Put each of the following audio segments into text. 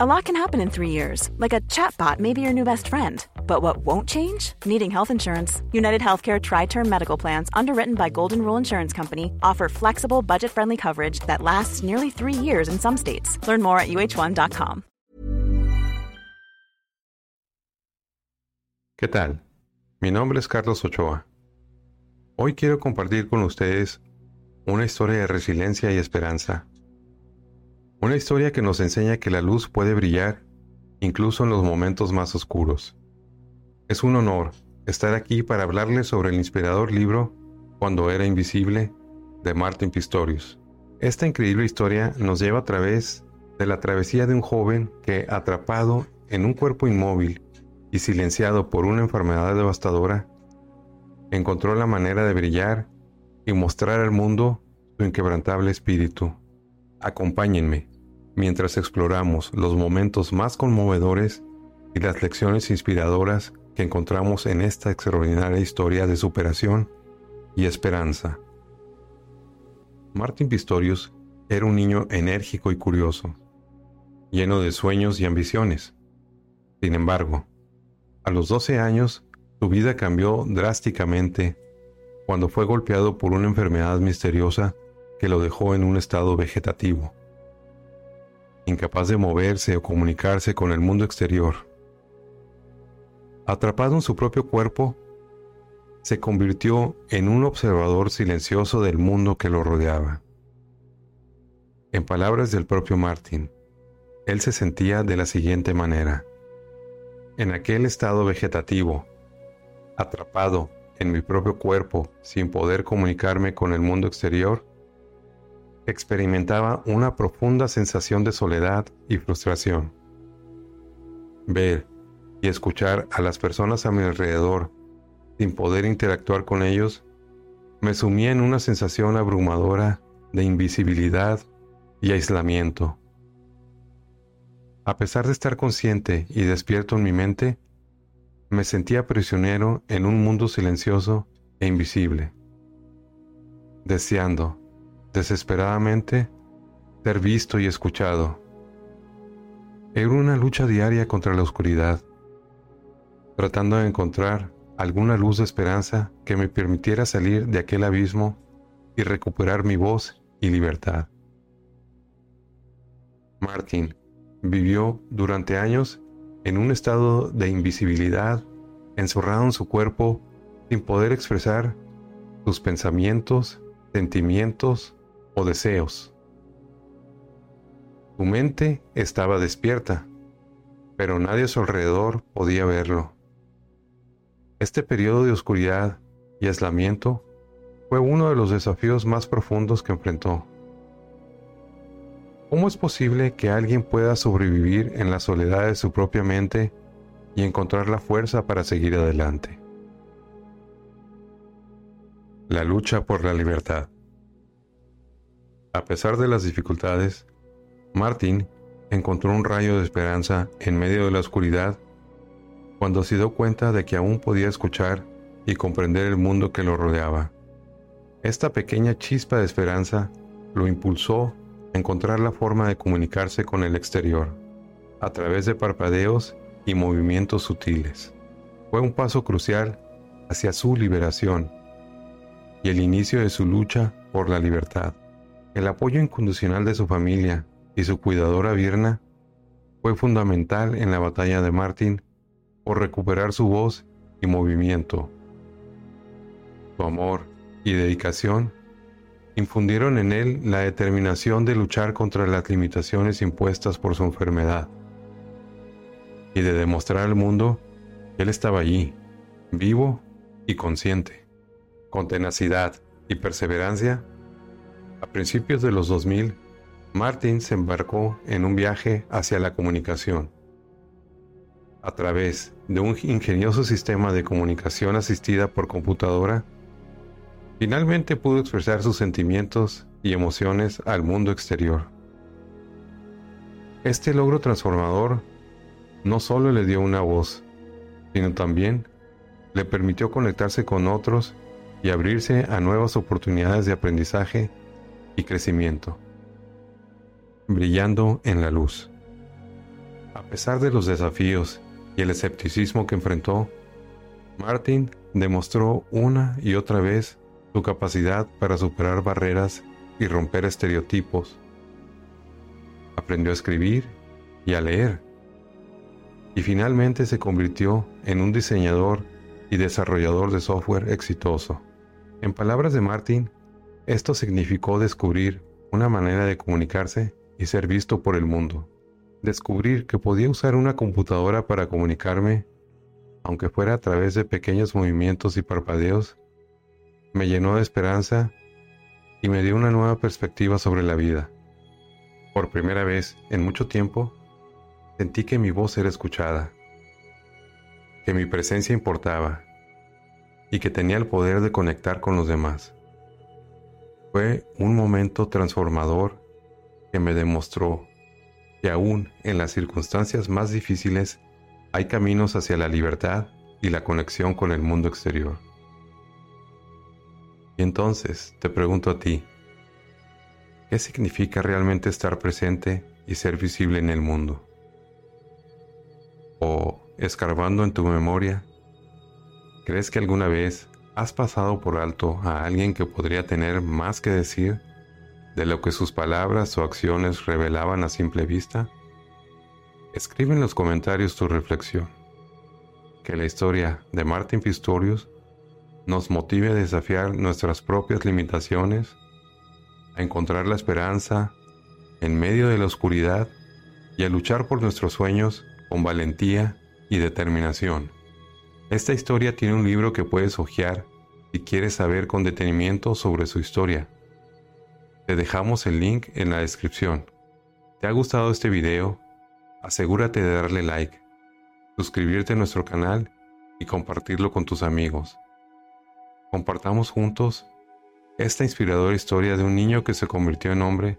A lot can happen in three years, like a chatbot may be your new best friend. But what won't change? Needing health insurance. United Healthcare Tri Term Medical Plans, underwritten by Golden Rule Insurance Company, offer flexible, budget friendly coverage that lasts nearly three years in some states. Learn more at uh1.com. ¿Qué tal? Mi nombre es Carlos Ochoa. Hoy quiero compartir con ustedes una historia de resiliencia y esperanza. Una historia que nos enseña que la luz puede brillar incluso en los momentos más oscuros. Es un honor estar aquí para hablarles sobre el inspirador libro Cuando era invisible de Martin Pistorius. Esta increíble historia nos lleva a través de la travesía de un joven que, atrapado en un cuerpo inmóvil y silenciado por una enfermedad devastadora, encontró la manera de brillar y mostrar al mundo su inquebrantable espíritu. Acompáñenme mientras exploramos los momentos más conmovedores y las lecciones inspiradoras que encontramos en esta extraordinaria historia de superación y esperanza. Martin Pistorius era un niño enérgico y curioso, lleno de sueños y ambiciones. Sin embargo, a los 12 años, su vida cambió drásticamente cuando fue golpeado por una enfermedad misteriosa que lo dejó en un estado vegetativo, incapaz de moverse o comunicarse con el mundo exterior. Atrapado en su propio cuerpo, se convirtió en un observador silencioso del mundo que lo rodeaba. En palabras del propio Martin, él se sentía de la siguiente manera. En aquel estado vegetativo, atrapado en mi propio cuerpo sin poder comunicarme con el mundo exterior, experimentaba una profunda sensación de soledad y frustración. Ver y escuchar a las personas a mi alrededor sin poder interactuar con ellos, me sumía en una sensación abrumadora de invisibilidad y aislamiento. A pesar de estar consciente y despierto en mi mente, me sentía prisionero en un mundo silencioso e invisible, deseando, desesperadamente, ser visto y escuchado. Era una lucha diaria contra la oscuridad, tratando de encontrar alguna luz de esperanza que me permitiera salir de aquel abismo y recuperar mi voz y libertad. Martin vivió durante años en un estado de invisibilidad, encerrado en su cuerpo sin poder expresar sus pensamientos, sentimientos o deseos. Su mente estaba despierta, pero nadie a su alrededor podía verlo. Este periodo de oscuridad y aislamiento fue uno de los desafíos más profundos que enfrentó. ¿Cómo es posible que alguien pueda sobrevivir en la soledad de su propia mente y encontrar la fuerza para seguir adelante? La lucha por la libertad. A pesar de las dificultades, Martin encontró un rayo de esperanza en medio de la oscuridad cuando se dio cuenta de que aún podía escuchar y comprender el mundo que lo rodeaba. Esta pequeña chispa de esperanza lo impulsó a encontrar la forma de comunicarse con el exterior, a través de parpadeos y movimientos sutiles. Fue un paso crucial hacia su liberación y el inicio de su lucha por la libertad. El apoyo incondicional de su familia y su cuidadora Virna fue fundamental en la batalla de Martin por recuperar su voz y movimiento. Su amor y dedicación infundieron en él la determinación de luchar contra las limitaciones impuestas por su enfermedad y de demostrar al mundo que él estaba allí, vivo y consciente. Con tenacidad y perseverancia, a principios de los 2000, Martin se embarcó en un viaje hacia la comunicación a través de un ingenioso sistema de comunicación asistida por computadora, finalmente pudo expresar sus sentimientos y emociones al mundo exterior. Este logro transformador no solo le dio una voz, sino también le permitió conectarse con otros y abrirse a nuevas oportunidades de aprendizaje y crecimiento, brillando en la luz. A pesar de los desafíos y el escepticismo que enfrentó, Martin demostró una y otra vez su capacidad para superar barreras y romper estereotipos. Aprendió a escribir y a leer. Y finalmente se convirtió en un diseñador y desarrollador de software exitoso. En palabras de Martin, esto significó descubrir una manera de comunicarse y ser visto por el mundo. Descubrir que podía usar una computadora para comunicarme, aunque fuera a través de pequeños movimientos y parpadeos, me llenó de esperanza y me dio una nueva perspectiva sobre la vida. Por primera vez en mucho tiempo, sentí que mi voz era escuchada, que mi presencia importaba y que tenía el poder de conectar con los demás. Fue un momento transformador que me demostró que aún en las circunstancias más difíciles hay caminos hacia la libertad y la conexión con el mundo exterior. Y entonces te pregunto a ti, ¿qué significa realmente estar presente y ser visible en el mundo? O, escarbando en tu memoria, ¿crees que alguna vez has pasado por alto a alguien que podría tener más que decir de lo que sus palabras o acciones revelaban a simple vista? Escribe en los comentarios tu reflexión. Que la historia de Martin Pistorius nos motive a desafiar nuestras propias limitaciones, a encontrar la esperanza en medio de la oscuridad y a luchar por nuestros sueños con valentía y determinación. Esta historia tiene un libro que puedes hojear si quieres saber con detenimiento sobre su historia. Te dejamos el link en la descripción. ¿Te ha gustado este video? Asegúrate de darle like, suscribirte a nuestro canal y compartirlo con tus amigos. Compartamos juntos esta inspiradora historia de un niño que se convirtió en hombre.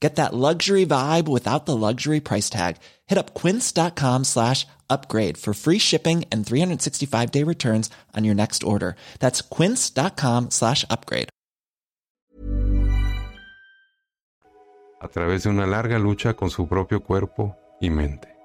Get that luxury vibe without the luxury price tag. Hit up quince.com slash upgrade for free shipping and 365 day returns on your next order. That's quince.com slash upgrade. A través de una larga lucha con su propio cuerpo y mente.